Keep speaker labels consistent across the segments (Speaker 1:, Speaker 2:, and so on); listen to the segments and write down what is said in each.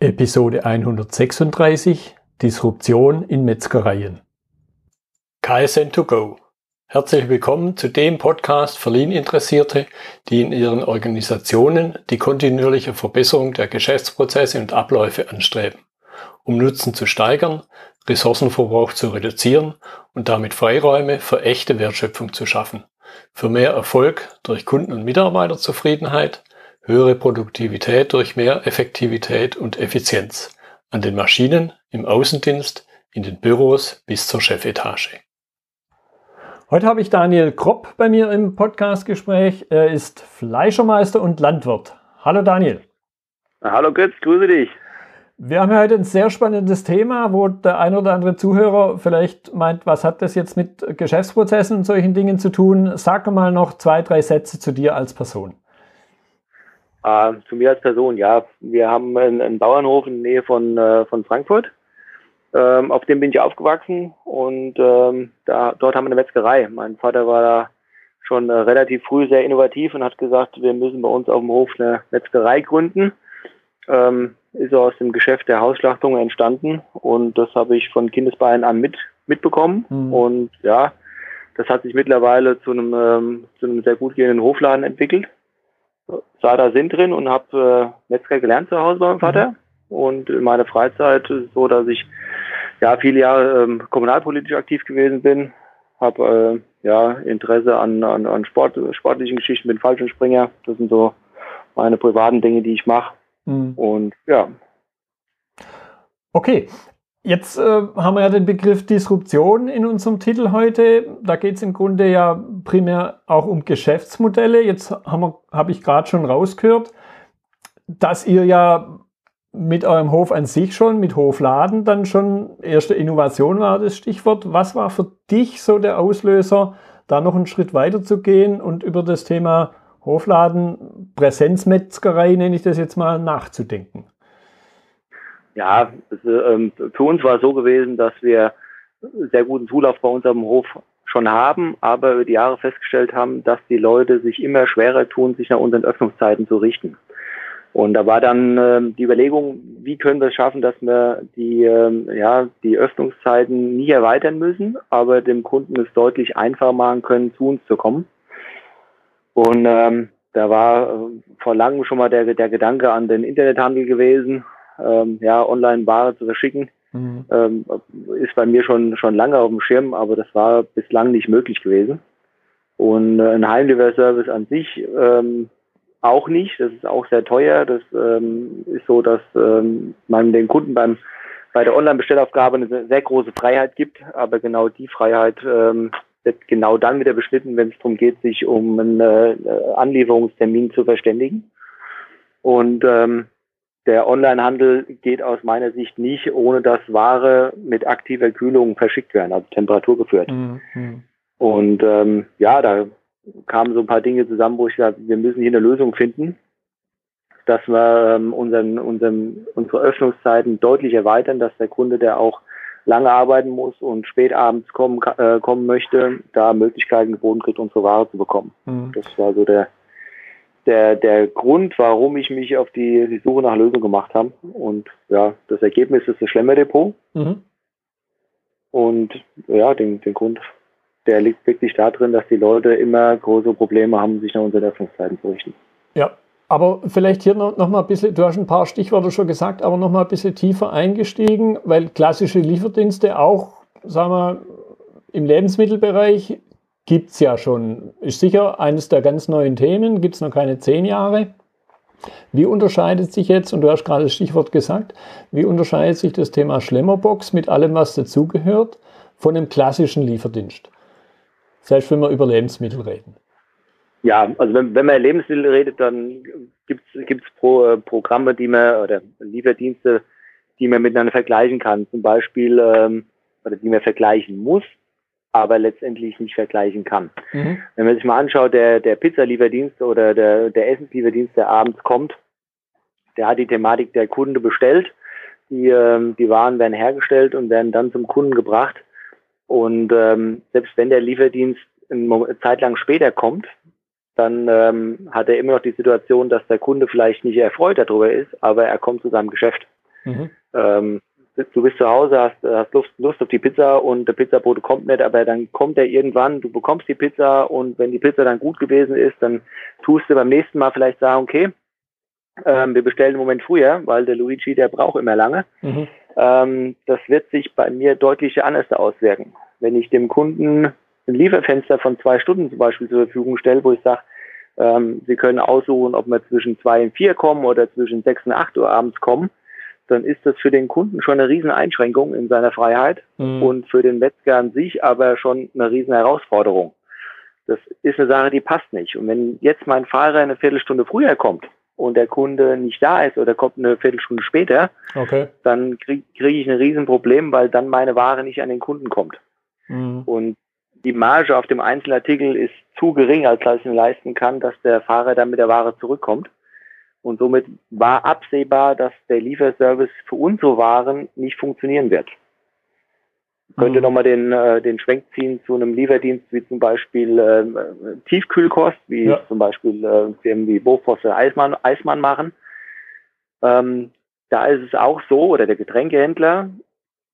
Speaker 1: Episode 136 Disruption in Metzgereien. KSN2Go. Herzlich willkommen zu dem Podcast für Lean-Interessierte, die in ihren Organisationen die kontinuierliche Verbesserung der Geschäftsprozesse und Abläufe anstreben, um Nutzen zu steigern, Ressourcenverbrauch zu reduzieren und damit Freiräume für echte Wertschöpfung zu schaffen, für mehr Erfolg durch Kunden- und Mitarbeiterzufriedenheit, höhere Produktivität durch mehr Effektivität und Effizienz an den Maschinen, im Außendienst, in den Büros bis zur Chefetage. Heute habe ich Daniel Kropp bei mir im Podcastgespräch. Er ist Fleischermeister und Landwirt. Hallo Daniel.
Speaker 2: Hallo Götz, grüße dich.
Speaker 1: Wir haben heute ein sehr spannendes Thema, wo der ein oder andere Zuhörer vielleicht meint, was hat das jetzt mit Geschäftsprozessen und solchen Dingen zu tun? Sag mal noch zwei, drei Sätze zu dir als Person.
Speaker 2: Äh, zu mir als Person, ja. Wir haben einen, einen Bauernhof in der Nähe von, äh, von Frankfurt. Ähm, auf dem bin ich aufgewachsen und ähm, da, dort haben wir eine Metzgerei. Mein Vater war da schon äh, relativ früh sehr innovativ und hat gesagt, wir müssen bei uns auf dem Hof eine Metzgerei gründen. Ähm, ist aus dem Geschäft der Hausschlachtung entstanden und das habe ich von Kindesbeinen an mit, mitbekommen. Mhm. Und ja, das hat sich mittlerweile zu einem, ähm, zu einem sehr gut gehenden Hofladen entwickelt sah da Sinn drin und habe äh, Metzger gelernt zu Hause bei meinem Vater. Mhm. Und in meiner Freizeit ist es so, dass ich ja viele Jahre ähm, kommunalpolitisch aktiv gewesen bin, habe äh, ja Interesse an, an, an Sport, sportlichen Geschichten, bin Fallschirmspringer. Das sind so meine privaten Dinge, die ich mache. Mhm. Und ja.
Speaker 1: Okay, Jetzt äh, haben wir ja den Begriff Disruption in unserem Titel heute. Da geht es im Grunde ja primär auch um Geschäftsmodelle. Jetzt habe hab ich gerade schon rausgehört, dass ihr ja mit eurem Hof an sich schon, mit Hofladen dann schon erste Innovation war das Stichwort. Was war für dich so der Auslöser, da noch einen Schritt weiter zu gehen und über das Thema Hofladen, Präsenzmetzgerei nenne ich das jetzt mal, nachzudenken?
Speaker 2: Ja, es, ähm, für uns war es so gewesen, dass wir sehr guten Zulauf bei unserem Hof schon haben, aber über die Jahre festgestellt haben, dass die Leute sich immer schwerer tun, sich nach unseren Öffnungszeiten zu richten. Und da war dann ähm, die Überlegung, wie können wir es schaffen, dass wir die, ähm, ja, die Öffnungszeiten nie erweitern müssen, aber dem Kunden es deutlich einfacher machen können, zu uns zu kommen. Und ähm, da war äh, vor langem schon mal der, der Gedanke an den Internethandel gewesen, ähm, ja, online Ware zu verschicken. Mhm. Ähm, ist bei mir schon, schon lange auf dem Schirm, aber das war bislang nicht möglich gewesen. Und äh, ein Heimdelivery-Service an sich ähm, auch nicht. Das ist auch sehr teuer. Das ähm, ist so, dass ähm, man den Kunden beim bei der Online-Bestellaufgabe eine sehr große Freiheit gibt, aber genau die Freiheit ähm, wird genau dann wieder beschnitten, wenn es darum geht, sich um einen äh, Anlieferungstermin zu verständigen. Und ähm, der Onlinehandel geht aus meiner Sicht nicht, ohne dass Ware mit aktiver Kühlung verschickt werden, also temperaturgeführt. Mhm. Und ähm, ja, da kamen so ein paar Dinge zusammen, wo ich sage, wir müssen hier eine Lösung finden, dass wir ähm, unseren, unseren, unsere Öffnungszeiten deutlich erweitern, dass der Kunde, der auch lange arbeiten muss und spät abends kommen, äh, kommen möchte, da Möglichkeiten geboten kriegt, unsere Ware zu bekommen. Mhm. Das war so der, der, der Grund, warum ich mich auf die, die Suche nach Lösung gemacht habe. Und ja, das Ergebnis ist das Schlemmerdepot. Mhm. Und ja, den, den Grund, der liegt wirklich darin, dass die Leute immer große Probleme haben, sich nach unseren Öffnungszeiten zu richten.
Speaker 1: Ja, aber vielleicht hier noch, noch mal ein bisschen, du hast ein paar Stichworte schon gesagt, aber noch mal ein bisschen tiefer eingestiegen, weil klassische Lieferdienste auch, sagen wir, im Lebensmittelbereich gibt es ja schon. Ist sicher eines der ganz neuen Themen, gibt es noch keine zehn Jahre. Wie unterscheidet sich jetzt, und du hast gerade das Stichwort gesagt, wie unterscheidet sich das Thema Schlemmerbox mit allem, was dazugehört, von einem klassischen Lieferdienst? Selbst wenn wir über Lebensmittel reden.
Speaker 2: Ja, also wenn, wenn man über Lebensmittel redet, dann gibt es Pro, äh, Programme, die man oder Lieferdienste, die man miteinander vergleichen kann. Zum Beispiel, ähm, oder die man vergleichen muss aber letztendlich nicht vergleichen kann. Mhm. Wenn man sich mal anschaut, der, der Pizzalieferdienst oder der, der Essenslieferdienst, der abends kommt, der hat die Thematik, der Kunde bestellt, die, ähm, die Waren werden hergestellt und werden dann zum Kunden gebracht. Und ähm, selbst wenn der Lieferdienst eine Zeit lang später kommt, dann ähm, hat er immer noch die Situation, dass der Kunde vielleicht nicht erfreut darüber ist, aber er kommt zu seinem Geschäft. Mhm. Ähm, du bist zu Hause, hast, hast Lust, Lust auf die Pizza und der Pizzabote kommt nicht, aber dann kommt er irgendwann, du bekommst die Pizza und wenn die Pizza dann gut gewesen ist, dann tust du beim nächsten Mal vielleicht sagen, okay, ähm, wir bestellen im Moment früher, weil der Luigi, der braucht immer lange. Mhm. Ähm, das wird sich bei mir deutlich anders auswirken. Wenn ich dem Kunden ein Lieferfenster von zwei Stunden zum Beispiel zur Verfügung stelle, wo ich sage, ähm, Sie können aussuchen, ob wir zwischen zwei und vier kommen oder zwischen sechs und acht Uhr abends kommen, dann ist das für den Kunden schon eine riesen Einschränkung in seiner Freiheit mhm. und für den Metzger an sich aber schon eine riesen Herausforderung. Das ist eine Sache, die passt nicht. Und wenn jetzt mein Fahrer eine Viertelstunde früher kommt und der Kunde nicht da ist oder kommt eine Viertelstunde später, okay. dann kriege krieg ich ein Riesenproblem, weil dann meine Ware nicht an den Kunden kommt. Mhm. Und die Marge auf dem Einzelartikel ist zu gering, als dass ich mir leisten kann, dass der Fahrer dann mit der Ware zurückkommt. Und somit war absehbar, dass der Lieferservice für unsere Waren nicht funktionieren wird. Ich könnte mhm. nochmal den, äh, den Schwenk ziehen zu einem Lieferdienst wie zum Beispiel äh, Tiefkühlkost, wie ja. zum Beispiel äh, Firmen wie Bofosse Eismann, Eismann machen. Ähm, da ist es auch so, oder der Getränkehändler,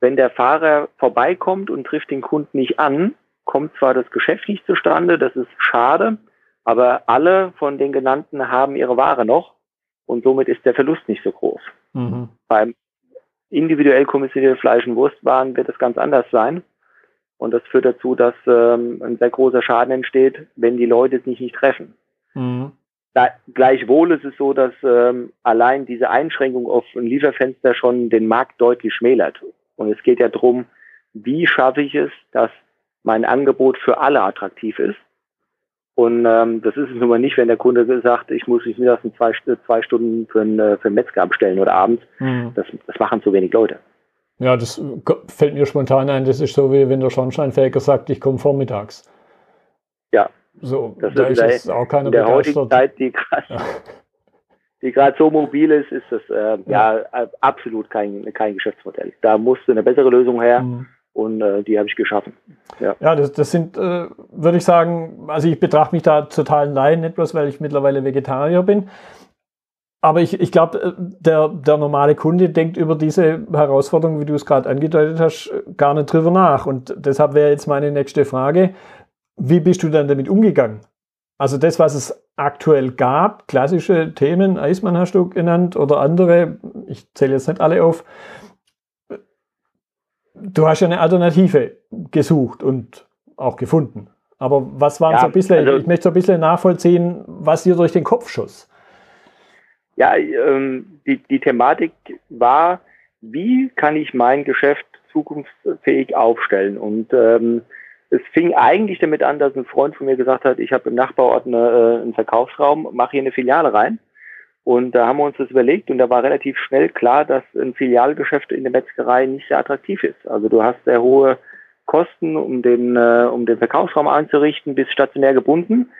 Speaker 2: wenn der Fahrer vorbeikommt und trifft den Kunden nicht an, kommt zwar das Geschäft nicht zustande, das ist schade, aber alle von den genannten haben ihre Ware noch und somit ist der Verlust nicht so groß. Mhm. Beim individuell kommissionierten Fleisch- und Wurstwaren wird es ganz anders sein. Und das führt dazu, dass ähm, ein sehr großer Schaden entsteht, wenn die Leute sich nicht treffen. Mhm. Da, gleichwohl ist es so, dass ähm, allein diese Einschränkung auf ein Lieferfenster schon den Markt deutlich schmälert. Und es geht ja darum, wie schaffe ich es, dass mein Angebot für alle attraktiv ist. Und ähm, das ist es nun mal nicht, wenn der Kunde sagt, ich muss mich mindestens zwei, zwei Stunden für einen, äh, für einen Metzger abstellen oder abends. Mhm. Das, das machen zu wenig Leute.
Speaker 1: Ja, das fällt mir spontan ein. Das ist so, wie wenn der Schornsteinfeger sagt, ich komme vormittags.
Speaker 2: Ja.
Speaker 1: So, das da ist, ist auch keine
Speaker 2: in der heutigen Zeit, die gerade ja. so mobil ist, ist das äh, ja. ja. absolut kein, kein Geschäftsmodell. Da musste eine bessere Lösung her. Mhm und äh, die habe ich geschaffen.
Speaker 1: Ja, ja das, das sind, äh, würde ich sagen, also ich betrachte mich da total Laien, nicht bloß, weil ich mittlerweile Vegetarier bin. Aber ich, ich glaube, äh, der, der normale Kunde denkt über diese Herausforderung, wie du es gerade angedeutet hast, gar nicht drüber nach. Und deshalb wäre jetzt meine nächste Frage, wie bist du dann damit umgegangen? Also das, was es aktuell gab, klassische Themen, Eismann hast du genannt oder andere, ich zähle jetzt nicht alle auf, du hast ja eine Alternative gesucht und auch gefunden. Aber was waren ja, so ein bisschen, also, ich möchte so ein bisschen nachvollziehen, was dir durch den Kopf schoss.
Speaker 2: Ja, ähm, die, die Thematik war, wie kann ich mein Geschäft zukunftsfähig aufstellen? Und ähm, es fing eigentlich damit an, dass ein Freund von mir gesagt hat, ich habe im Nachbarort eine, äh, einen Verkaufsraum, mache hier eine Filiale rein. Und da haben wir uns das überlegt und da war relativ schnell klar, dass ein Filialgeschäft in der Metzgerei nicht sehr attraktiv ist. Also du hast sehr hohe Kosten, um den, äh, um den Verkaufsraum einzurichten, bist stationär gebunden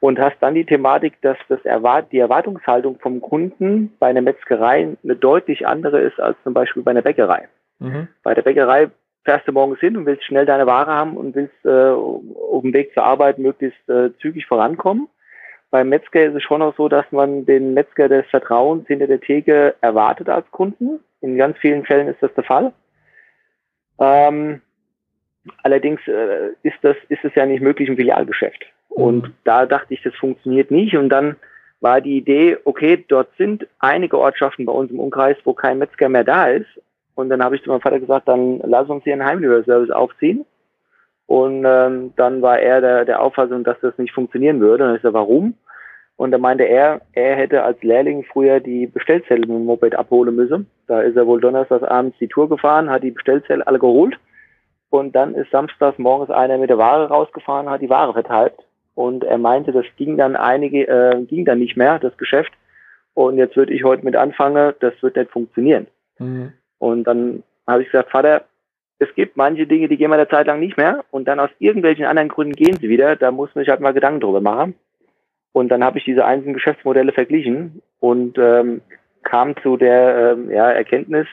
Speaker 2: und hast dann die Thematik, dass das Erwart die Erwartungshaltung vom Kunden bei einer Metzgerei eine deutlich andere ist als zum Beispiel bei einer Bäckerei. Mhm. Bei der Bäckerei fährst du morgens hin und willst schnell deine Ware haben und willst äh, auf dem Weg zur Arbeit möglichst äh, zügig vorankommen. Beim Metzger ist es schon auch so, dass man den Metzger des Vertrauens hinter der Theke erwartet als Kunden. In ganz vielen Fällen ist das der Fall. Ähm, allerdings äh, ist das ist es ja nicht möglich im Filialgeschäft. Mhm. Und da dachte ich, das funktioniert nicht. Und dann war die Idee, okay, dort sind einige Ortschaften bei uns im Umkreis, wo kein Metzger mehr da ist. Und dann habe ich zu meinem Vater gesagt, dann lass uns hier einen Heimlieferservice aufziehen. Und ähm, dann war er der, der Auffassung, dass das nicht funktionieren würde. Und ich sagte, warum? Und da meinte er, er hätte als Lehrling früher die Bestellzelle mit dem Moped abholen müssen. Da ist er wohl donnerstags abends die Tour gefahren, hat die Bestellzelle alle geholt. Und dann ist samstags morgens einer mit der Ware rausgefahren, hat die Ware verteilt. Und er meinte, das ging dann einige, äh, ging dann nicht mehr, das Geschäft. Und jetzt würde ich heute mit anfangen, das wird nicht funktionieren. Mhm. Und dann habe ich gesagt, Vater, es gibt manche Dinge, die gehen wir eine Zeit lang nicht mehr und dann aus irgendwelchen anderen Gründen gehen sie wieder. Da muss man sich halt mal Gedanken drüber machen. Und dann habe ich diese einzelnen Geschäftsmodelle verglichen und ähm, kam zu der ähm, ja, Erkenntnis,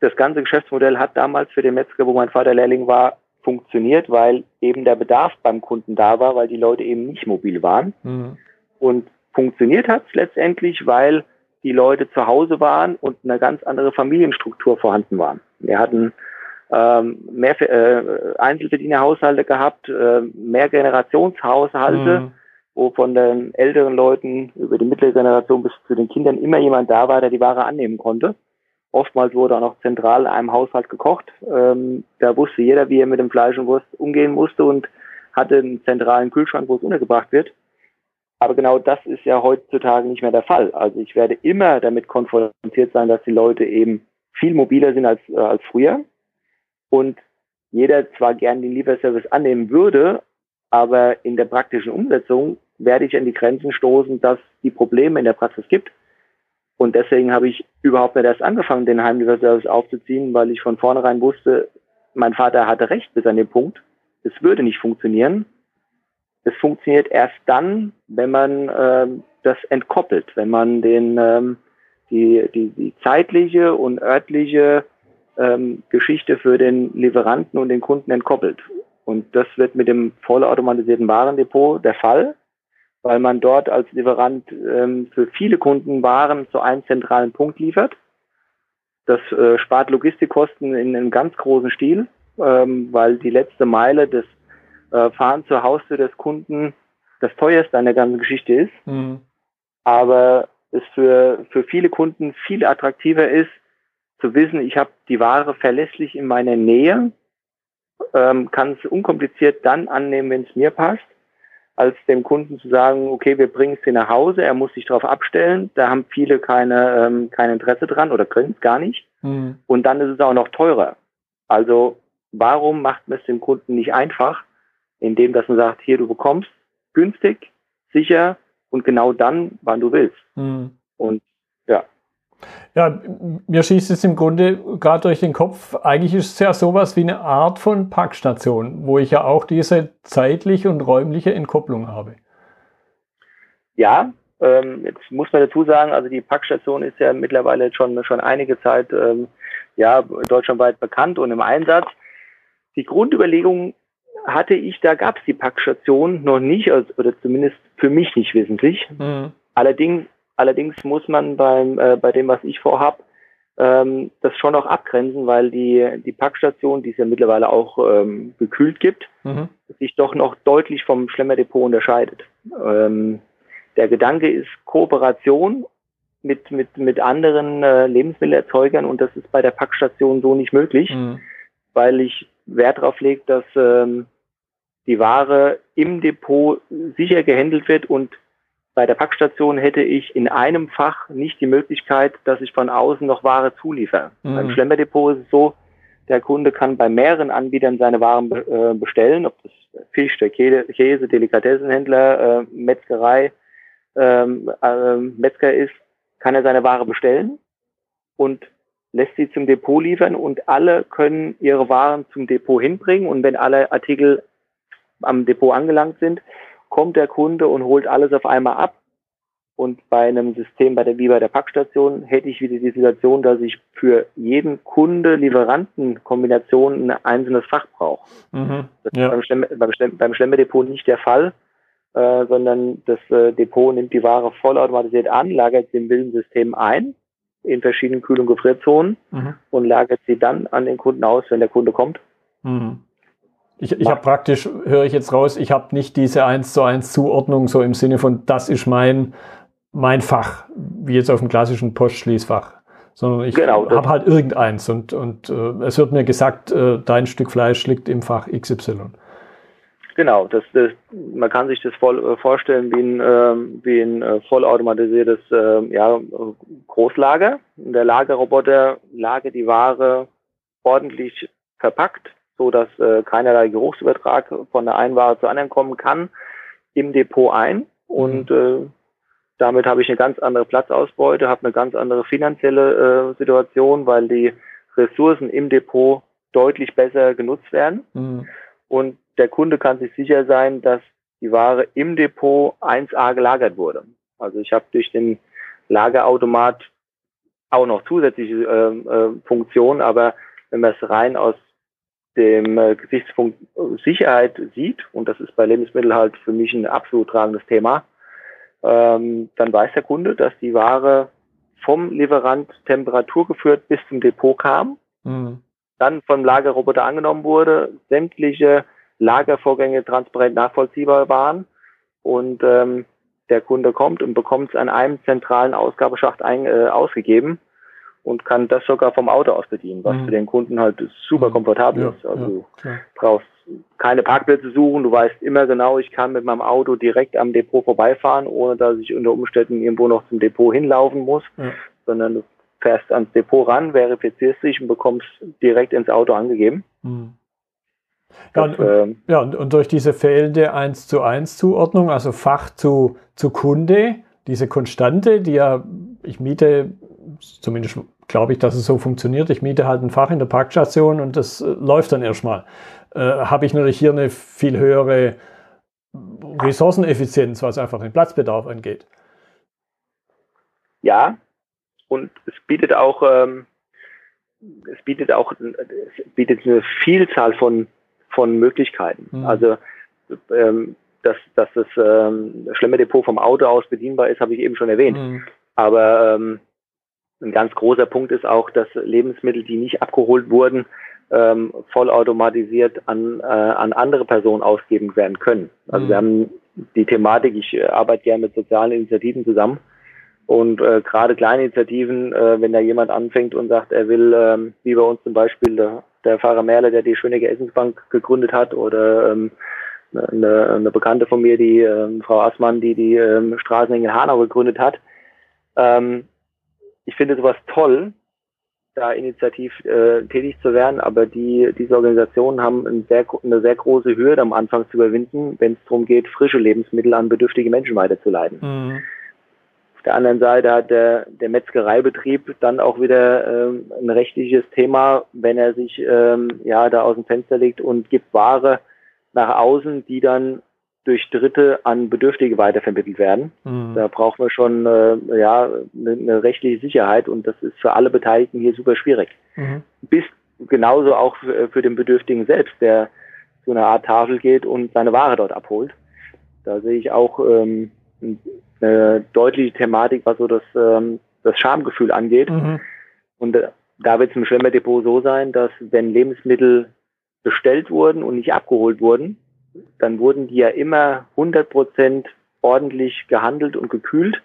Speaker 2: das ganze Geschäftsmodell hat damals für den Metzger, wo mein Vater Lehrling war, funktioniert, weil eben der Bedarf beim Kunden da war, weil die Leute eben nicht mobil waren. Mhm. Und funktioniert hat es letztendlich, weil die Leute zu Hause waren und eine ganz andere Familienstruktur vorhanden war. Wir hatten ähm, mehr äh, Einzelverdienerhaushalte gehabt, äh, mehr Generationshaushalte, mhm. wo von den älteren Leuten über die mittlere Generation bis zu den Kindern immer jemand da war, der die Ware annehmen konnte. Oftmals wurde auch noch zentral in einem Haushalt gekocht. Ähm, da wusste jeder, wie er mit dem Fleisch und Wurst umgehen musste und hatte einen zentralen Kühlschrank, wo es untergebracht wird. Aber genau das ist ja heutzutage nicht mehr der Fall. Also ich werde immer damit konfrontiert sein, dass die Leute eben viel mobiler sind als, äh, als früher und jeder zwar gern den Lieferservice annehmen würde, aber in der praktischen Umsetzung werde ich an die Grenzen stoßen, dass die Probleme in der Praxis gibt. Und deswegen habe ich überhaupt nicht erst angefangen, den Heimlieferservice aufzuziehen, weil ich von vornherein wusste, mein Vater hatte recht bis an den Punkt, es würde nicht funktionieren. Es funktioniert erst dann, wenn man äh, das entkoppelt, wenn man den, ähm, die, die, die zeitliche und örtliche ähm, Geschichte für den Lieferanten und den Kunden entkoppelt. Und das wird mit dem vollautomatisierten Warendepot der Fall, weil man dort als Lieferant ähm, für viele Kunden Waren zu einem zentralen Punkt liefert. Das äh, spart Logistikkosten in einem ganz großen Stil, ähm, weil die letzte Meile des äh, Fahren zur Haustür des Kunden das teuerste an der ganzen Geschichte ist. Mhm. Aber es für, für viele Kunden viel attraktiver ist, zu wissen, ich habe die Ware verlässlich in meiner Nähe, ähm, kann es unkompliziert dann annehmen, wenn es mir passt, als dem Kunden zu sagen, okay, wir bringen es dir nach Hause, er muss sich darauf abstellen. Da haben viele keine, ähm, kein Interesse dran oder können es gar nicht. Mhm. Und dann ist es auch noch teurer. Also warum macht man es dem Kunden nicht einfach, indem dass man sagt, hier, du bekommst günstig, sicher und genau dann, wann du willst. Mhm. Und ja,
Speaker 1: mir schießt es im Grunde gerade durch den Kopf, eigentlich ist es ja sowas wie eine Art von Packstation, wo ich ja auch diese zeitliche und räumliche Entkopplung habe.
Speaker 2: Ja, ähm, jetzt muss man dazu sagen, also die Packstation ist ja mittlerweile schon, schon einige Zeit ähm, ja, deutschlandweit bekannt und im Einsatz. Die Grundüberlegung hatte ich, da gab es die Packstation noch nicht, also, oder zumindest für mich nicht wissentlich. Mhm. Allerdings Allerdings muss man beim, äh, bei dem, was ich vorhab, ähm, das schon noch abgrenzen, weil die, die Packstation, die es ja mittlerweile auch ähm, gekühlt gibt, mhm. sich doch noch deutlich vom Schlemmerdepot unterscheidet. Ähm, der Gedanke ist Kooperation mit, mit, mit anderen äh, Lebensmittelerzeugern und das ist bei der Packstation so nicht möglich, mhm. weil ich Wert darauf lege, dass ähm, die Ware im Depot sicher gehandelt wird und bei der Packstation hätte ich in einem Fach nicht die Möglichkeit, dass ich von außen noch Ware zuliefere. Mhm. Beim Schlemmerdepot ist es so, der Kunde kann bei mehreren Anbietern seine Waren äh, bestellen, ob das Fisch, der Käse, Delikatessenhändler, äh, Metzgerei, ähm, äh, Metzger ist, kann er seine Ware bestellen und lässt sie zum Depot liefern und alle können ihre Waren zum Depot hinbringen und wenn alle Artikel am Depot angelangt sind, kommt der Kunde und holt alles auf einmal ab. Und bei einem System bei der, wie bei der Packstation hätte ich wieder die Situation, dass ich für jeden Kunde Lieferanten-Kombination ein einzelnes Fach brauche. Mhm, das ja. ist beim, Schlemm, beim, Schlemm, beim Schlemmerdepot nicht der Fall, äh, sondern das äh, Depot nimmt die Ware vollautomatisiert an, lagert sie im Bildensystem ein in verschiedenen Kühl- und Gefrierzonen mhm. und lagert sie dann an den Kunden aus, wenn der Kunde kommt. Mhm.
Speaker 1: Ich, ich habe praktisch, höre ich jetzt raus, ich habe nicht diese 1 zu 1 Zuordnung so im Sinne von, das ist mein, mein Fach, wie jetzt auf dem klassischen Postschließfach, sondern ich genau, habe halt irgendeins und, und äh, es wird mir gesagt, äh, dein Stück Fleisch liegt im Fach XY.
Speaker 2: Genau, das, das, man kann sich das voll, äh, vorstellen wie ein, äh, wie ein äh, vollautomatisiertes äh, ja, Großlager. Der Lagerroboter lagert die Ware ordentlich verpackt so dass äh, keinerlei Geruchsübertrag von der einen Ware zur anderen kommen kann, im Depot ein. Und mhm. äh, damit habe ich eine ganz andere Platzausbeute, habe eine ganz andere finanzielle äh, Situation, weil die Ressourcen im Depot deutlich besser genutzt werden. Mhm. Und der Kunde kann sich sicher sein, dass die Ware im Depot 1A gelagert wurde. Also ich habe durch den Lagerautomat auch noch zusätzliche äh, äh, Funktionen, aber wenn man es rein aus dem äh, Gesichtspunkt Sicherheit sieht, und das ist bei Lebensmitteln halt für mich ein absolut tragendes Thema, ähm, dann weiß der Kunde, dass die Ware vom Lieferant temperaturgeführt bis zum Depot kam, mhm. dann vom Lagerroboter angenommen wurde, sämtliche Lagervorgänge transparent nachvollziehbar waren und ähm, der Kunde kommt und bekommt es an einem zentralen Ausgabeschacht ein, äh, ausgegeben und kann das sogar vom Auto aus bedienen, was mhm. für den Kunden halt super mhm. komfortabel ja, ist. Also ja, brauchst keine Parkplätze suchen, du weißt immer genau, ich kann mit meinem Auto direkt am Depot vorbeifahren, ohne dass ich unter Umständen irgendwo noch zum Depot hinlaufen muss, ja. sondern du fährst ans Depot ran, verifizierst dich und bekommst direkt ins Auto angegeben. Mhm.
Speaker 1: Ja, und, ähm, ja und, und, durch diese fehlende 1 zu 1 Zuordnung, also Fach zu, zu Kunde, diese Konstante, die ja, ich miete, zumindest glaube ich, dass es so funktioniert, ich miete halt ein Fach in der Parkstation und das äh, läuft dann erstmal. Äh, Habe ich natürlich hier eine viel höhere Ressourceneffizienz, was einfach den Platzbedarf angeht.
Speaker 2: Ja, und es bietet auch, ähm, es bietet auch, es bietet eine Vielzahl von von Möglichkeiten. Mhm. Also ähm, dass, dass das ähm, Schlemmerdepot vom Auto aus bedienbar ist, habe ich eben schon erwähnt. Mhm. Aber ähm, ein ganz großer Punkt ist auch, dass Lebensmittel, die nicht abgeholt wurden, ähm, vollautomatisiert an, äh, an andere Personen ausgeben werden können. Also mhm. wir haben die Thematik, ich arbeite gerne mit sozialen Initiativen zusammen und äh, gerade kleine Initiativen, äh, wenn da jemand anfängt und sagt, er will, ähm, wie bei uns zum Beispiel der, der Pfarrer Merle, der die Schönecke Essensbank gegründet hat, oder ähm, eine, eine Bekannte von mir, die ähm, Frau Assmann, die die ähm, Straßen in Hanau gegründet hat. Ähm, ich finde sowas toll, da initiativ äh, tätig zu werden, aber die, diese Organisationen haben ein sehr, eine sehr große Hürde am Anfang zu überwinden, wenn es darum geht, frische Lebensmittel an bedürftige Menschen weiterzuleiten. Mhm. Auf der anderen Seite hat der, der Metzgereibetrieb dann auch wieder ähm, ein rechtliches Thema, wenn er sich ähm, ja da aus dem Fenster legt und gibt Ware nach außen, die dann durch Dritte an Bedürftige weitervermittelt werden. Mhm. Da brauchen wir schon äh, ja eine, eine, rechtliche Sicherheit und das ist für alle Beteiligten hier super schwierig. Mhm. Bis genauso auch für, für, den Bedürftigen selbst, der zu einer Art Tafel geht und seine Ware dort abholt. Da sehe ich auch ähm, eine deutliche Thematik, was so das, ähm, das Schamgefühl angeht. Mhm. Und äh, da wird es im Schwemmerdepot so sein, dass wenn Lebensmittel bestellt wurden und nicht abgeholt wurden, dann wurden die ja immer 100 Prozent ordentlich gehandelt und gekühlt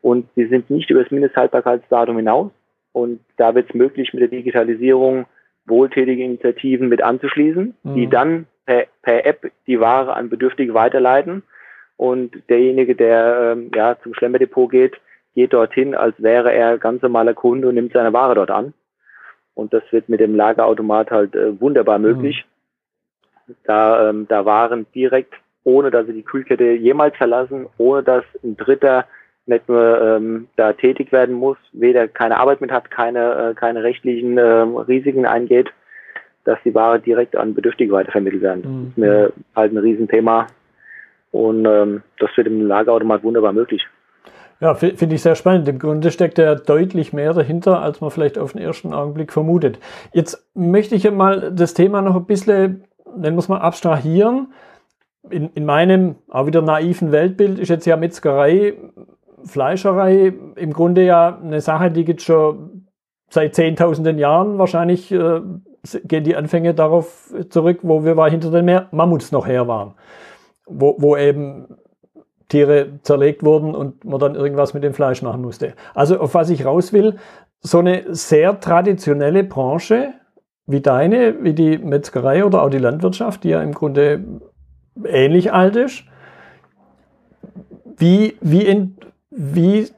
Speaker 2: und sie sind nicht über das Mindesthaltbarkeitsdatum hinaus. Und da wird es möglich, mit der Digitalisierung wohltätige Initiativen mit anzuschließen, mhm. die dann per, per App die Ware an Bedürftige weiterleiten und derjenige, der ähm, ja zum Schlemmerdepot geht, geht dorthin, als wäre er ganz normaler Kunde und nimmt seine Ware dort an. Und das wird mit dem Lagerautomat halt äh, wunderbar möglich. Mhm. Da, ähm, da Waren direkt, ohne dass sie die Kühlkette jemals verlassen, ohne dass ein Dritter nicht nur ähm, da tätig werden muss, weder keine Arbeit mit hat, keine, äh, keine rechtlichen äh, Risiken eingeht, dass die Ware direkt an Bedürftige weitervermittelt werden. Mhm. Das ist mir halt ein Riesenthema, und ähm, das wird im Lagerautomat wunderbar möglich.
Speaker 1: Ja, finde ich sehr spannend. Im Grunde steckt ja deutlich mehr dahinter, als man vielleicht auf den ersten Augenblick vermutet. Jetzt möchte ich mal das Thema noch ein bisschen, nennen wir es mal, abstrahieren. In, in meinem auch wieder naiven Weltbild ist jetzt ja Metzgerei, Fleischerei im Grunde ja eine Sache, die gibt schon seit zehntausenden Jahren. Wahrscheinlich äh, gehen die Anfänge darauf zurück, wo wir hinter den Mammuts noch her waren wo, wo eben Tiere zerlegt wurden und man dann irgendwas mit dem Fleisch machen musste. Also auf was ich raus will, so eine sehr traditionelle Branche wie deine, wie die Metzgerei oder auch die Landwirtschaft, die ja im Grunde ähnlich alt ist. Wie, wie, in, wie,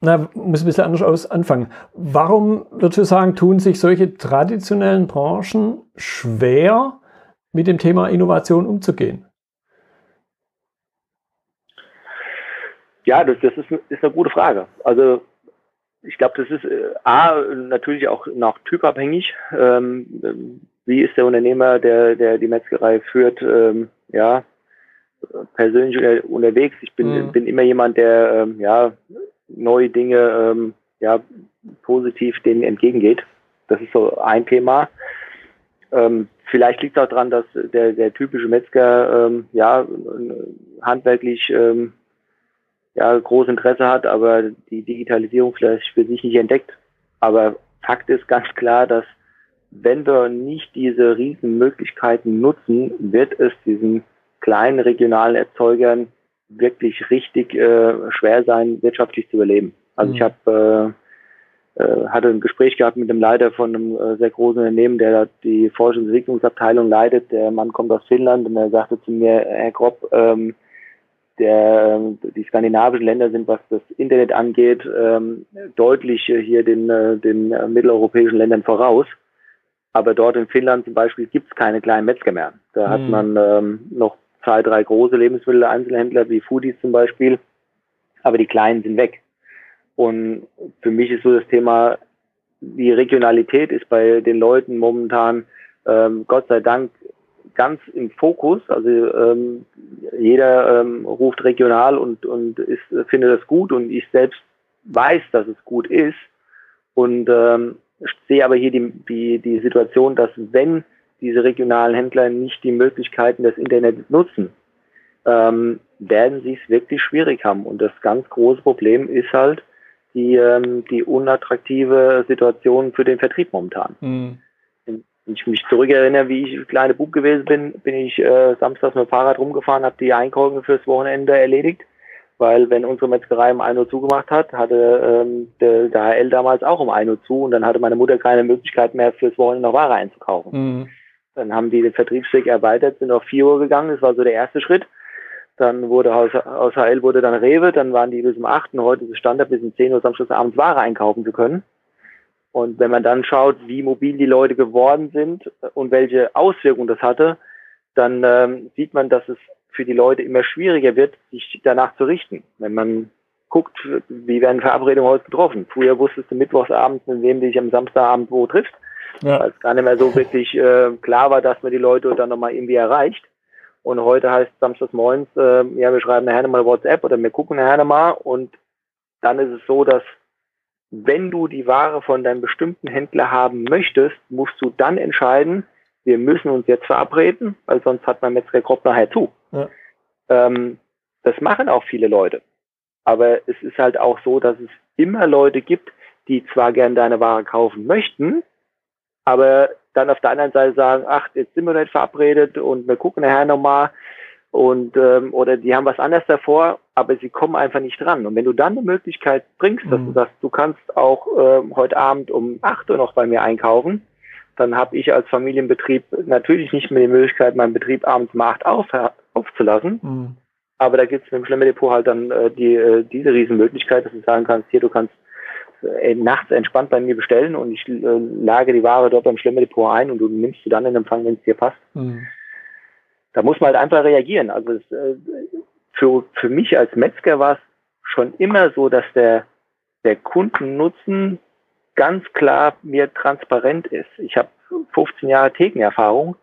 Speaker 1: na, muss ein bisschen anders aus anfangen. Warum, würdest du sagen, tun sich solche traditionellen Branchen schwer, mit dem Thema Innovation umzugehen?
Speaker 2: Ja, das, das ist, ist eine gute Frage. Also ich glaube, das ist äh, A, natürlich auch noch typabhängig. Ähm, wie ist der Unternehmer, der, der die Metzgerei führt, ähm, ja, persönlich unter, unterwegs. Ich bin, mhm. bin immer jemand, der ähm, ja, neue Dinge ähm, ja, positiv denen entgegengeht. Das ist so ein Thema. Ähm, vielleicht liegt es auch daran, dass der, der typische Metzger ähm, ja handwerklich ähm, ja großes Interesse hat, aber die Digitalisierung vielleicht für sich nicht entdeckt. Aber Fakt ist ganz klar, dass wenn wir nicht diese riesen Möglichkeiten nutzen, wird es diesen kleinen regionalen Erzeugern wirklich richtig äh, schwer sein, wirtschaftlich zu überleben. Also mhm. ich habe äh, äh, hatte ein Gespräch gehabt mit dem Leiter von einem äh, sehr großen Unternehmen, der die Forschungs- und Entwicklungsabteilung leitet. Der Mann kommt aus Finnland und er sagte zu mir, Herr Grob, ähm, der, die skandinavischen Länder sind, was das Internet angeht, ähm, deutlich hier den, äh, den mitteleuropäischen Ländern voraus. Aber dort in Finnland zum Beispiel gibt es keine kleinen Metzger mehr. Da mhm. hat man ähm, noch zwei, drei große Lebensmittel-Einzelhändler wie Foodies zum Beispiel, aber die kleinen sind weg. Und für mich ist so das Thema, die Regionalität ist bei den Leuten momentan ähm, Gott sei Dank ganz im Fokus. Also ähm, jeder ähm, ruft regional und, und ist, findet das gut und ich selbst weiß, dass es gut ist. Und ähm, sehe aber hier die, die, die Situation, dass wenn diese regionalen Händler nicht die Möglichkeiten des Internets nutzen, ähm, werden sie es wirklich schwierig haben. Und das ganz große Problem ist halt die, ähm, die unattraktive Situation für den Vertrieb momentan. Mhm. Wenn ich mich zurückerinnere, wie ich kleine Bub gewesen bin, bin ich äh, samstags mit dem Fahrrad rumgefahren, habe die Einkäufe fürs Wochenende erledigt. Weil wenn unsere Metzgerei um 1 Uhr zugemacht hat, hatte ähm, der, der HL damals auch um 1 Uhr zu und dann hatte meine Mutter keine Möglichkeit mehr fürs Wochenende noch Ware einzukaufen. Mhm. Dann haben die den Vertriebsweg erweitert, sind auf 4 Uhr gegangen, das war so der erste Schritt. Dann wurde aus, aus HL wurde dann Rewe, dann waren die bis um 8 und heute ist es Standard bis um 10 Uhr samstags abends Ware einkaufen zu können. Und wenn man dann schaut, wie mobil die Leute geworden sind und welche Auswirkungen das hatte, dann ähm, sieht man, dass es für die Leute immer schwieriger wird, sich danach zu richten. Wenn man guckt, wie werden Verabredungen heute getroffen. Früher wusstest du mittwochsabends, mit wem du dich am Samstagabend wo triffst ja. weil es gar nicht mehr so wirklich äh, klar war, dass man die Leute dann nochmal irgendwie erreicht. Und heute heißt samstags morgens, äh, ja, wir schreiben nachher nochmal WhatsApp oder wir gucken nachher nochmal und dann ist es so, dass wenn du die Ware von deinem bestimmten Händler haben möchtest, musst du dann entscheiden, wir müssen uns jetzt verabreden, weil sonst hat mein Metzger Kropp nachher zu. Ja. Ähm, das machen auch viele Leute. Aber es ist halt auch so, dass es immer Leute gibt, die zwar gern deine Ware kaufen möchten, aber dann auf der anderen Seite sagen, ach, jetzt sind wir nicht verabredet und wir gucken nachher nochmal und ähm, oder die haben was anderes davor, aber sie kommen einfach nicht dran. Und wenn du dann eine Möglichkeit bringst, dass mhm. du sagst, du kannst auch äh, heute Abend um 8 Uhr noch bei mir einkaufen, dann habe ich als Familienbetrieb natürlich nicht mehr die Möglichkeit, meinen Betrieb abends um 8 auf, aufzulassen. Mhm. Aber da gibt es mit dem Schlemmerdepot halt dann äh, die, äh, diese Riesenmöglichkeit, dass du sagen kannst, hier, du kannst äh, nachts entspannt bei mir bestellen und ich äh, lage die Ware dort beim Schlemmerdepot ein und du nimmst sie dann in Empfang, wenn es dir passt. Mhm. Da muss man halt einfach reagieren. Also es, äh, für, für mich als Metzger war es schon immer so, dass der, der Kundennutzen ganz klar mir transparent ist. Ich habe 15 Jahre Thekenerfahrung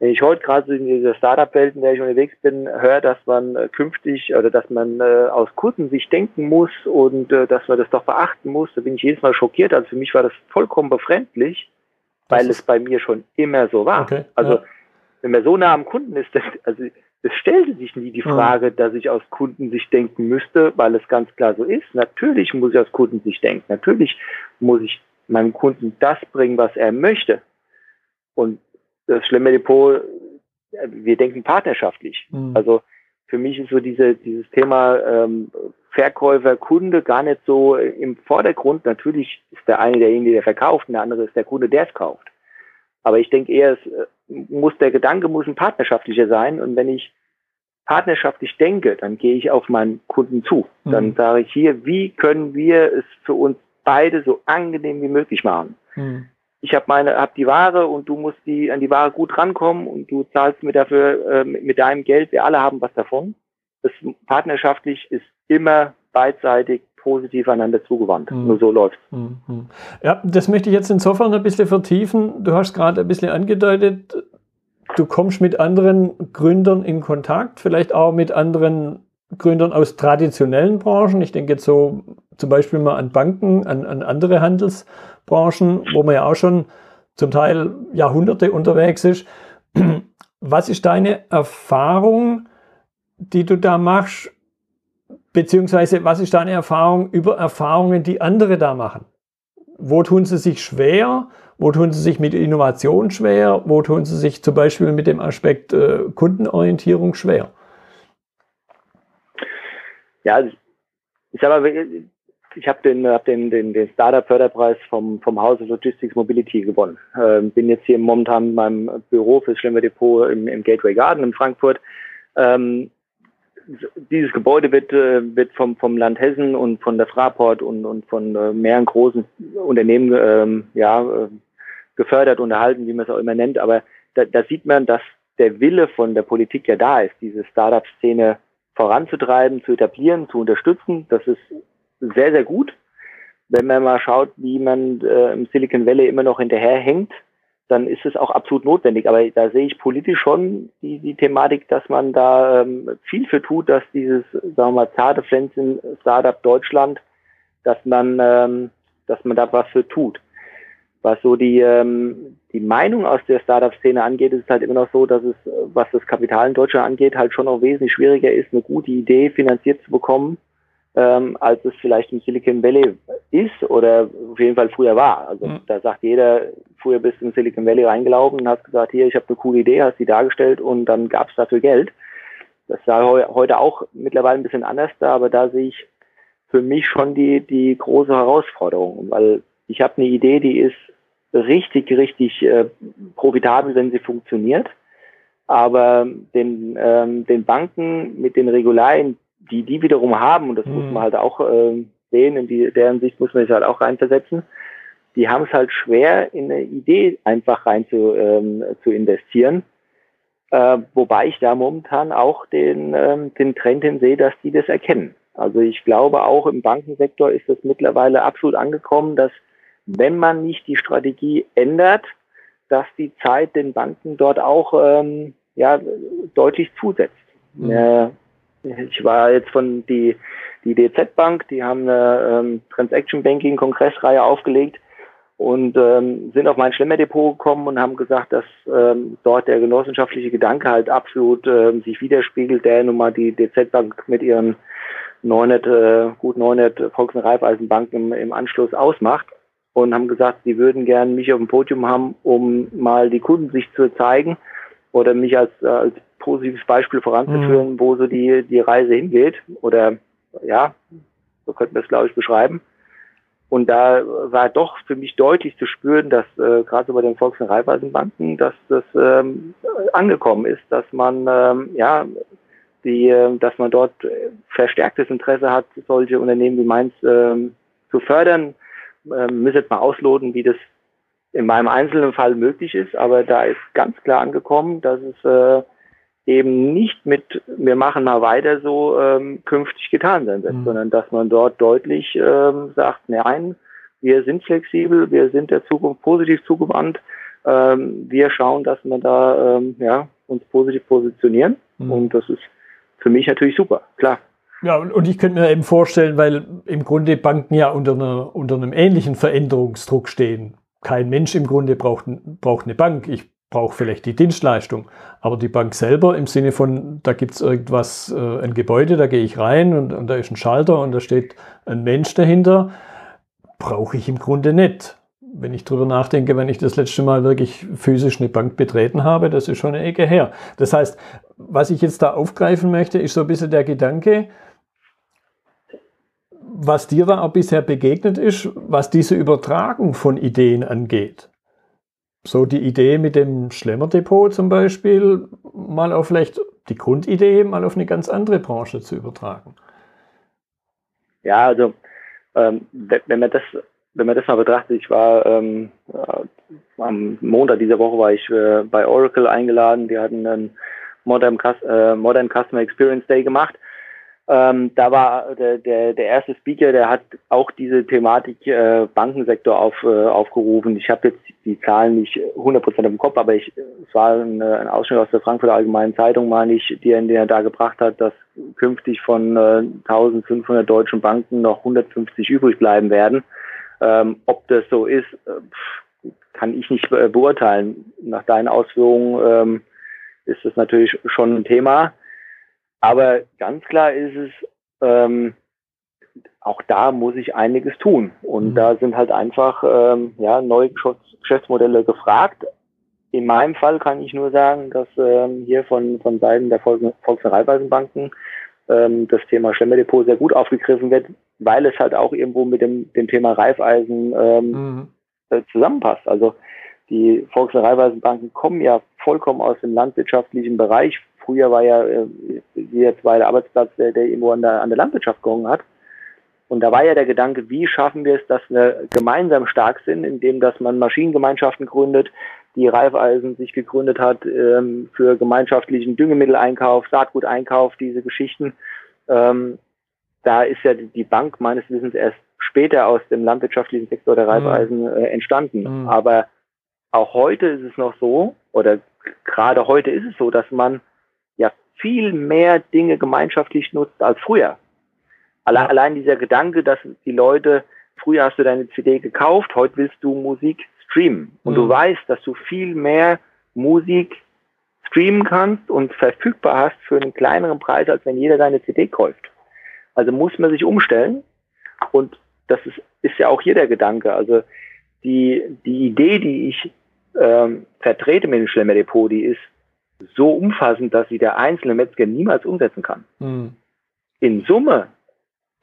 Speaker 2: wenn ich heute gerade in dieser Startup-Welt, in der ich unterwegs bin, höre, dass man äh, künftig oder dass man äh, aus Kundensicht denken muss und äh, dass man das doch beachten muss, da bin ich jedes Mal schockiert. Also für mich war das vollkommen befremdlich, weil es bei mir schon immer so war. Okay, also ja. Wenn man so nah am Kunden ist, das, also es stellte sich nie die Frage, dass ich aus Kundensicht denken müsste, weil es ganz klar so ist. Natürlich muss ich aus Kundensicht denken. Natürlich muss ich meinem Kunden das bringen, was er möchte. Und das schlimme Depot, wir denken partnerschaftlich. Mhm. Also für mich ist so diese, dieses Thema ähm, Verkäufer, Kunde gar nicht so im Vordergrund. Natürlich ist der eine derjenige, der verkauft, und der andere ist der Kunde, der es kauft. Aber ich denke eher, es äh, muss der Gedanke muss ein partnerschaftlicher sein. Und wenn ich partnerschaftlich denke, dann gehe ich auf meinen Kunden zu. Mhm. Dann sage ich hier, wie können wir es für uns beide so angenehm wie möglich machen? Mhm ich habe meine, habe die Ware und du musst die an die Ware gut rankommen und du zahlst mir dafür äh, mit deinem Geld. Wir alle haben was davon. Das partnerschaftlich ist immer beidseitig positiv einander zugewandt. Mhm. Nur so läuft mhm.
Speaker 1: Ja, das möchte ich jetzt insofern ein bisschen vertiefen. Du hast gerade ein bisschen angedeutet, du kommst mit anderen Gründern in Kontakt, vielleicht auch mit anderen Gründern aus traditionellen Branchen. Ich denke jetzt so zum Beispiel mal an Banken, an, an andere Handelsbranchen, wo man ja auch schon zum Teil Jahrhunderte unterwegs ist. Was ist deine Erfahrung, die du da machst? Beziehungsweise was ist deine Erfahrung über Erfahrungen, die andere da machen? Wo tun sie sich schwer? Wo tun sie sich mit Innovation schwer? Wo tun sie sich zum Beispiel mit dem Aspekt äh, Kundenorientierung schwer?
Speaker 2: Ja, ich sag mal, ich habe den, hab den, den, den Startup-Förderpreis vom, vom House of Logistics Mobility gewonnen. Ähm, bin jetzt hier momentan in meinem Büro fürs Schlemmer Depot im, im Gateway Garden in Frankfurt. Ähm, dieses Gebäude wird, äh, wird vom, vom Land Hessen und von der Fraport und, und von äh, mehreren großen Unternehmen ähm, ja, äh, gefördert und erhalten, wie man es auch immer nennt. Aber da, da sieht man, dass der Wille von der Politik ja da ist, diese Startup-Szene voranzutreiben, zu etablieren, zu unterstützen. Das ist sehr, sehr gut. Wenn man mal schaut, wie man äh, im Silicon Valley immer noch hinterherhängt, dann ist es auch absolut notwendig. Aber da sehe ich politisch schon die, die Thematik, dass man da ähm, viel für tut, dass dieses, sagen wir mal, zarte Pflänzchen Startup Deutschland, dass man, ähm, dass man da was für tut. Was so die, ähm, die Meinung aus der Startup-Szene angeht, ist es halt immer noch so, dass es, was das Kapital in Deutschland angeht, halt schon auch wesentlich schwieriger ist, eine gute Idee finanziert zu bekommen, ähm, als es vielleicht im Silicon Valley ist oder auf jeden Fall früher war. Also mhm. da sagt jeder, früher bist du in Silicon Valley reingelaufen und hast gesagt, hier, ich habe eine coole Idee, hast sie dargestellt und dann gab es dafür Geld. Das sei heute auch mittlerweile ein bisschen anders da, aber da sehe ich für mich schon die, die große Herausforderung, weil ich habe eine Idee, die ist richtig, richtig äh, profitabel, wenn sie funktioniert. Aber den, ähm, den Banken mit den Regularien, die die wiederum haben, und das mhm. muss man halt auch äh, sehen, in die, deren Sicht muss man sich halt auch reinversetzen, die haben es halt schwer, in eine Idee einfach rein zu, ähm, zu investieren. Äh, wobei ich da momentan auch den, ähm, den Trend hin sehe, dass die das erkennen. Also ich glaube auch im Bankensektor ist es mittlerweile absolut angekommen, dass wenn man nicht die Strategie ändert, dass die Zeit den Banken dort auch ähm, ja, deutlich zusetzt. Mhm. Äh, ich war jetzt von die, die DZ Bank, die haben eine ähm, Transaction Banking Kongressreihe aufgelegt und ähm, sind auf mein Schlemmerdepot gekommen und haben gesagt, dass ähm, dort der genossenschaftliche Gedanke halt absolut ähm, sich widerspiegelt, der nun mal die DZ Bank mit ihren 900, äh, gut 900 Volks- und Raiffeisenbanken im, im Anschluss ausmacht und haben gesagt, sie würden gern mich auf dem Podium haben, um mal die Kunden sich zu zeigen oder mich als, äh, als positives Beispiel voranzuführen, mhm. wo so die, die Reise hingeht. Oder ja, so könnten wir es, glaube ich, beschreiben. Und da war doch für mich deutlich zu spüren, dass äh, gerade so bei den Volks- und Raiffeisenbanken, dass das ähm, angekommen ist, dass man ähm, ja die, äh, dass man dort verstärktes Interesse hat, solche Unternehmen wie meins ähm, zu fördern, ähm, jetzt mal ausloten, wie das in meinem einzelnen Fall möglich ist, aber da ist ganz klar angekommen, dass es äh, eben nicht mit wir machen mal weiter so ähm, künftig getan sein wird, mhm. sondern dass man dort deutlich ähm, sagt, nein, wir sind flexibel, wir sind der Zukunft positiv zugewandt, ähm, wir schauen, dass wir da ähm, ja, uns positiv positionieren mhm. und das ist für mich natürlich super, klar.
Speaker 1: Ja, und ich könnte mir eben vorstellen, weil im Grunde Banken ja unter, einer, unter einem ähnlichen Veränderungsdruck stehen. Kein Mensch im Grunde braucht, braucht eine Bank. Ich brauche vielleicht die Dienstleistung. Aber die Bank selber im Sinne von, da gibt's irgendwas, äh, ein Gebäude, da gehe ich rein und, und da ist ein Schalter und da steht ein Mensch dahinter, brauche ich im Grunde nicht. Wenn ich drüber nachdenke, wenn ich das letzte Mal wirklich physisch eine Bank betreten habe, das ist schon eine Ecke her. Das heißt, was ich jetzt da aufgreifen möchte, ist so ein bisschen der Gedanke, was dir da auch bisher begegnet ist, was diese Übertragung von Ideen angeht. So die Idee mit dem Schlemmerdepot zum Beispiel, mal auf vielleicht die Grundidee, mal auf eine ganz andere Branche zu übertragen.
Speaker 2: Ja, also ähm, wenn man das wenn man das mal betrachtet, ich war ähm, äh, am Montag dieser Woche war ich äh, bei Oracle eingeladen, die hatten einen Modern, äh, Modern Customer Experience Day gemacht ähm, da war der, der, der erste Speaker, der hat auch diese Thematik äh, Bankensektor auf, äh, aufgerufen. Ich habe jetzt die Zahlen nicht 100% im Kopf, aber ich, es war ein, ein Ausschnitt aus der Frankfurter Allgemeinen Zeitung, meine ich, die, den er da gebracht hat, dass künftig von äh, 1500 deutschen Banken noch 150 übrig bleiben werden. Ähm, ob das so ist, äh, kann ich nicht äh, beurteilen. Nach deinen Ausführungen ähm, ist das natürlich schon ein Thema. Aber ganz klar ist es, ähm, auch da muss ich einiges tun. Und mhm. da sind halt einfach ähm, ja, neue Geschäftsmodelle gefragt. In meinem Fall kann ich nur sagen, dass ähm, hier von, von Seiten der Volks- und Raiffeisenbanken ähm, das Thema Schlemmerdepot sehr gut aufgegriffen wird, weil es halt auch irgendwo mit dem, dem Thema Reifeisen ähm, mhm. Äh, zusammenpasst. Also die Volks- und Raiffeisenbanken kommen ja vollkommen aus dem landwirtschaftlichen Bereich. Früher war ja äh, jetzt war der Arbeitsplatz, der, der irgendwo an der, an der Landwirtschaft gehangen hat. Und da war ja der Gedanke, wie schaffen wir es, dass wir gemeinsam stark sind, indem dass man Maschinengemeinschaften gründet, die Raiffeisen sich gegründet hat ähm, für gemeinschaftlichen Düngemitteleinkauf, Saatguteinkauf, diese Geschichten. Ähm, da ist ja die Bank meines Wissens erst später aus dem landwirtschaftlichen Sektor der mhm. äh, entstanden. Mhm. Aber auch heute ist es noch so, oder gerade heute ist es so, dass man viel mehr Dinge gemeinschaftlich nutzt als früher. Alle, ja. Allein dieser Gedanke, dass die Leute, früher hast du deine CD gekauft, heute willst du Musik streamen. Und mhm. du weißt, dass du viel mehr Musik streamen kannst und verfügbar hast für einen kleineren Preis, als wenn jeder deine CD kauft. Also muss man sich umstellen. Und das ist, ist ja auch hier der Gedanke. Also die, die Idee, die ich ähm, vertrete mit dem Schlemmer-Depot, die ist so umfassend, dass sie der einzelne Metzger niemals umsetzen kann. Mhm. In Summe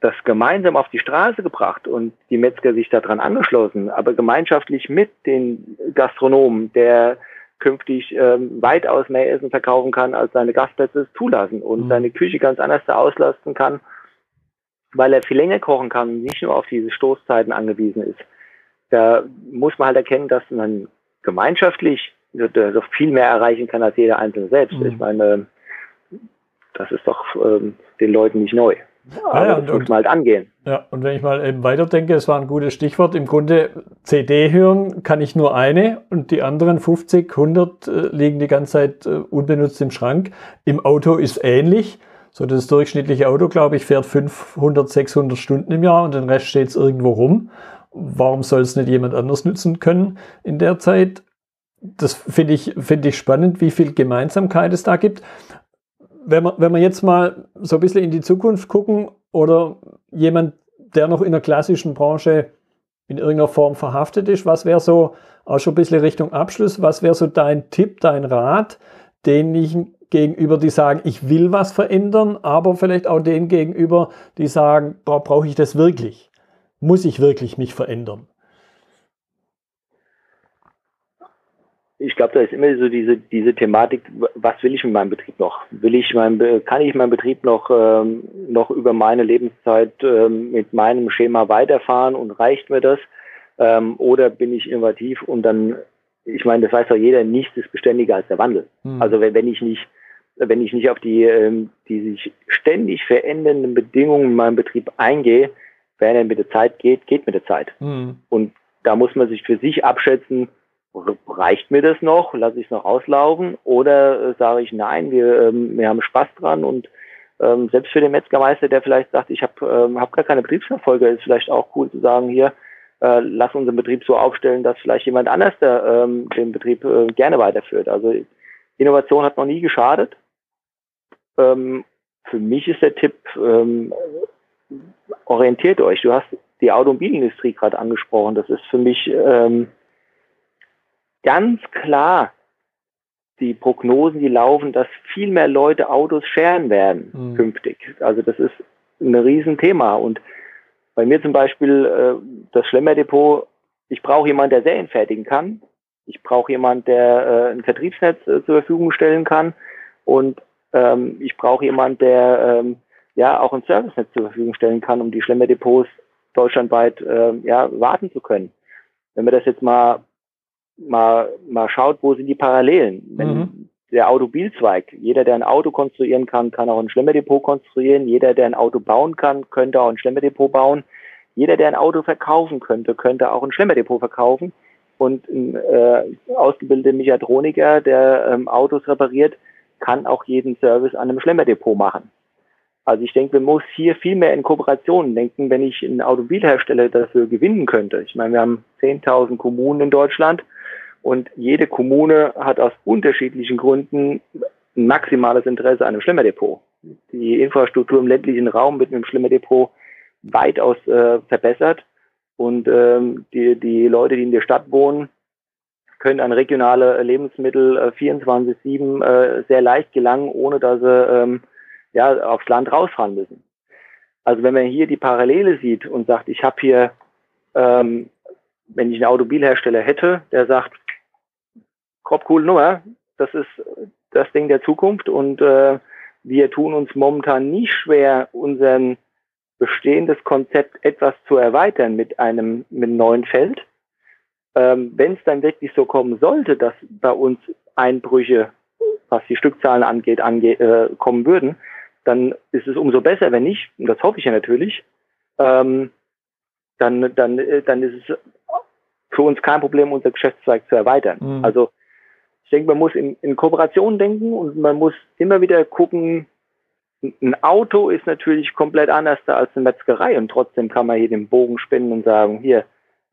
Speaker 2: das gemeinsam auf die Straße gebracht und die Metzger sich daran angeschlossen, aber gemeinschaftlich mit den Gastronomen, der künftig ähm, weitaus mehr Essen verkaufen kann, als seine Gastplätze es zulassen und mhm. seine Küche ganz anders da auslasten kann, weil er viel länger kochen kann und nicht nur auf diese Stoßzeiten angewiesen ist. Da muss man halt erkennen, dass man gemeinschaftlich doch viel mehr erreichen kann als jeder Einzelne selbst. Mhm. Ich meine, das ist doch ähm, den Leuten nicht neu.
Speaker 1: Ja, ja, das muss man halt angehen. Ja, und wenn ich mal eben weiterdenke, es war ein gutes Stichwort, im Grunde CD hören kann ich nur eine und die anderen 50, 100 äh, liegen die ganze Zeit äh, unbenutzt im Schrank. Im Auto ist ähnlich. So das durchschnittliche Auto, glaube ich, fährt 500, 600 Stunden im Jahr und den Rest steht es irgendwo rum. Warum soll es nicht jemand anders nutzen können in der Zeit? Das finde ich, finde ich spannend, wie viel Gemeinsamkeit es da gibt wenn wir, wenn wir jetzt mal so ein bisschen in die Zukunft gucken oder jemand, der noch in der klassischen Branche in irgendeiner Form verhaftet ist, was wäre so, auch schon ein bisschen Richtung Abschluss, was wäre so dein Tipp, dein Rat, den ich gegenüber, die sagen, ich will was verändern, aber vielleicht auch denen gegenüber, die sagen, brauche ich das wirklich? Muss ich wirklich mich verändern?
Speaker 2: Ich glaube, da ist immer so diese, diese Thematik, was will ich mit meinem Betrieb noch? Will ich mein, kann ich meinen Betrieb noch, ähm, noch über meine Lebenszeit ähm, mit meinem Schema weiterfahren und reicht mir das? Ähm, oder bin ich innovativ und dann, ich meine, das weiß doch jeder, nichts ist beständiger als der Wandel. Mhm. Also wenn, wenn ich nicht, wenn ich nicht auf die, ähm, die sich ständig verändernden Bedingungen in meinem Betrieb eingehe, wenn er mit der Zeit geht, geht mit der Zeit. Mhm. Und da muss man sich für sich abschätzen, reicht mir das noch, lasse ich es noch auslaufen oder äh, sage ich nein, wir, ähm, wir haben Spaß dran und ähm, selbst für den Metzgermeister, der vielleicht sagt, ich habe ähm, hab gar keine Betriebsnachfolger, ist vielleicht auch cool zu sagen, hier, äh, lass unseren Betrieb so aufstellen, dass vielleicht jemand anders der, ähm, den Betrieb äh, gerne weiterführt. Also Innovation hat noch nie geschadet. Ähm, für mich ist der Tipp, ähm, orientiert euch. Du hast die Automobilindustrie gerade angesprochen. Das ist für mich ähm, ganz klar die Prognosen, die laufen, dass viel mehr Leute Autos scheren werden mhm. künftig. Also das ist ein Riesenthema. Und bei mir zum Beispiel äh, das Schlemmerdepot, ich brauche jemanden, der Serien fertigen kann. Ich brauche jemanden, der äh, ein Vertriebsnetz äh, zur Verfügung stellen kann. Und ähm, ich brauche jemanden, der ähm, ja auch ein Servicenetz zur Verfügung stellen kann, um die Schlemmerdepots deutschlandweit äh, ja, warten zu können. Wenn wir das jetzt mal mal, mal schaut, wo sind die Parallelen. Wenn mhm. der Automobilzweig, jeder, der ein Auto konstruieren kann, kann auch ein Schlemmerdepot konstruieren. Jeder, der ein Auto bauen kann, könnte auch ein Schlemmerdepot bauen. Jeder, der ein Auto verkaufen könnte, könnte auch ein Schlemmerdepot verkaufen. Und ein äh, ausgebildeter Mechatroniker, der ähm, Autos repariert, kann auch jeden Service an einem Schlemmerdepot machen. Also ich denke, man muss hier viel mehr in Kooperationen denken, wenn ich einen Automobilhersteller dafür gewinnen könnte. Ich meine, wir haben 10.000 Kommunen in Deutschland und jede Kommune hat aus unterschiedlichen Gründen maximales Interesse an einem Schlemmerdepot. die Infrastruktur im ländlichen Raum mit einem Schlimmerdepot weitaus äh, verbessert. Und ähm, die, die Leute, die in der Stadt wohnen, können an regionale Lebensmittel äh, 24-7 äh, sehr leicht gelangen, ohne dass sie ähm, ja, aufs Land rausfahren müssen. Also wenn man hier die Parallele sieht und sagt, ich habe hier, ähm, wenn ich einen Automobilhersteller hätte, der sagt, grob coole Nummer, das ist das Ding der Zukunft und äh, wir tun uns momentan nicht schwer, unseren bestehendes Konzept etwas zu erweitern mit einem, mit einem neuen Feld. Ähm, Wenn es dann wirklich so kommen sollte, dass bei uns Einbrüche, was die Stückzahlen angeht, ange äh, kommen würden, dann ist es umso besser, wenn nicht, und das hoffe ich ja natürlich, ähm, dann, dann, äh, dann ist es für uns kein Problem, unser Geschäftszweig zu erweitern. Mhm. Also ich denke, man muss in, in Kooperation denken und man muss immer wieder gucken, ein Auto ist natürlich komplett anders als eine Metzgerei und trotzdem kann man hier den Bogen spinnen und sagen, hier,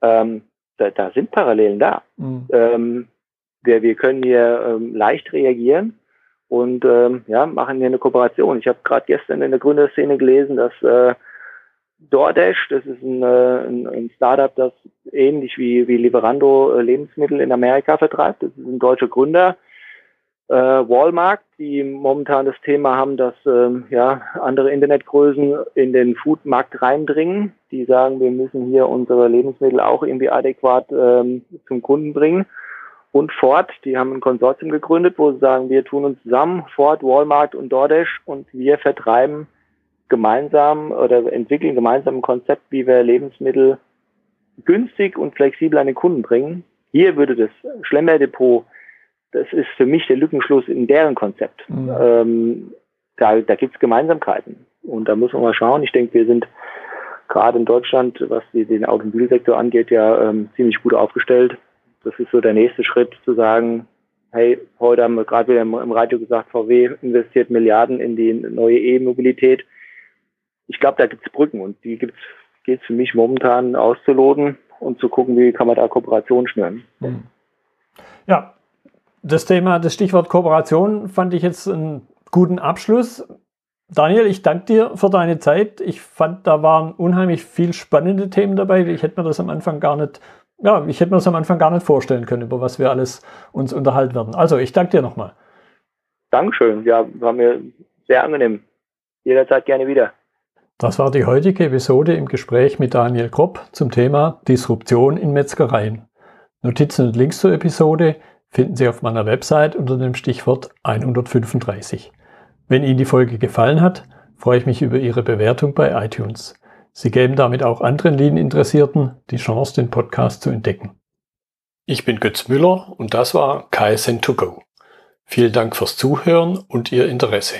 Speaker 2: ähm, da, da sind Parallelen da. Mhm. Ähm, wir, wir können hier ähm, leicht reagieren und ähm, ja, machen hier eine Kooperation. Ich habe gerade gestern in der Gründerszene gelesen, dass äh, DoorDash, das ist ein, äh, ein, ein Startup, das ähnlich wie, wie Lieferando äh, Lebensmittel in Amerika vertreibt. Das ist ein deutscher Gründer, äh, Walmart, die momentan das Thema haben, dass ähm, ja, andere Internetgrößen in den Foodmarkt reindringen, die sagen, wir müssen hier unsere Lebensmittel auch irgendwie adäquat ähm, zum Kunden bringen. Und Ford, die haben ein Konsortium gegründet, wo sie sagen, wir tun uns zusammen, Ford, Walmart und DoorDash, und wir vertreiben gemeinsam oder entwickeln gemeinsam ein Konzept, wie wir Lebensmittel günstig und flexibel an den Kunden bringen. Hier würde das Schlemmerdepot das ist für mich der Lückenschluss in deren Konzept. Mhm. Ähm, da da gibt es Gemeinsamkeiten. Und da muss man mal schauen. Ich denke, wir sind gerade in Deutschland, was den Automobilsektor angeht, ja ähm, ziemlich gut aufgestellt. Das ist so der nächste Schritt zu sagen, hey, heute haben wir gerade wieder im Radio gesagt, VW investiert Milliarden in die neue E-Mobilität. Ich glaube, da gibt es Brücken und die gibt's geht es für mich momentan auszuloten und zu gucken, wie kann man da Kooperation schnüren.
Speaker 1: Mhm. Ja, das Thema, das Stichwort Kooperation fand ich jetzt einen guten Abschluss. Daniel, ich danke dir für deine Zeit. Ich fand, da waren unheimlich viel spannende Themen dabei. Ich hätte mir das am Anfang gar nicht, ja, ich hätte mir das am Anfang gar nicht vorstellen können, über was wir alles uns unterhalten werden. Also, ich danke dir nochmal.
Speaker 2: Dankeschön. Ja, war mir sehr angenehm. Jederzeit gerne wieder.
Speaker 1: Das war die heutige Episode im Gespräch mit Daniel Kropp zum Thema Disruption in Metzgereien. Notizen und Links zur Episode finden Sie auf meiner Website unter dem Stichwort 135. Wenn Ihnen die Folge gefallen hat, freue ich mich über Ihre Bewertung bei iTunes. Sie geben damit auch anderen Lean-Interessierten die Chance, den Podcast zu entdecken. Ich bin Götz Müller und das war KSN2Go. Vielen Dank fürs Zuhören und Ihr Interesse.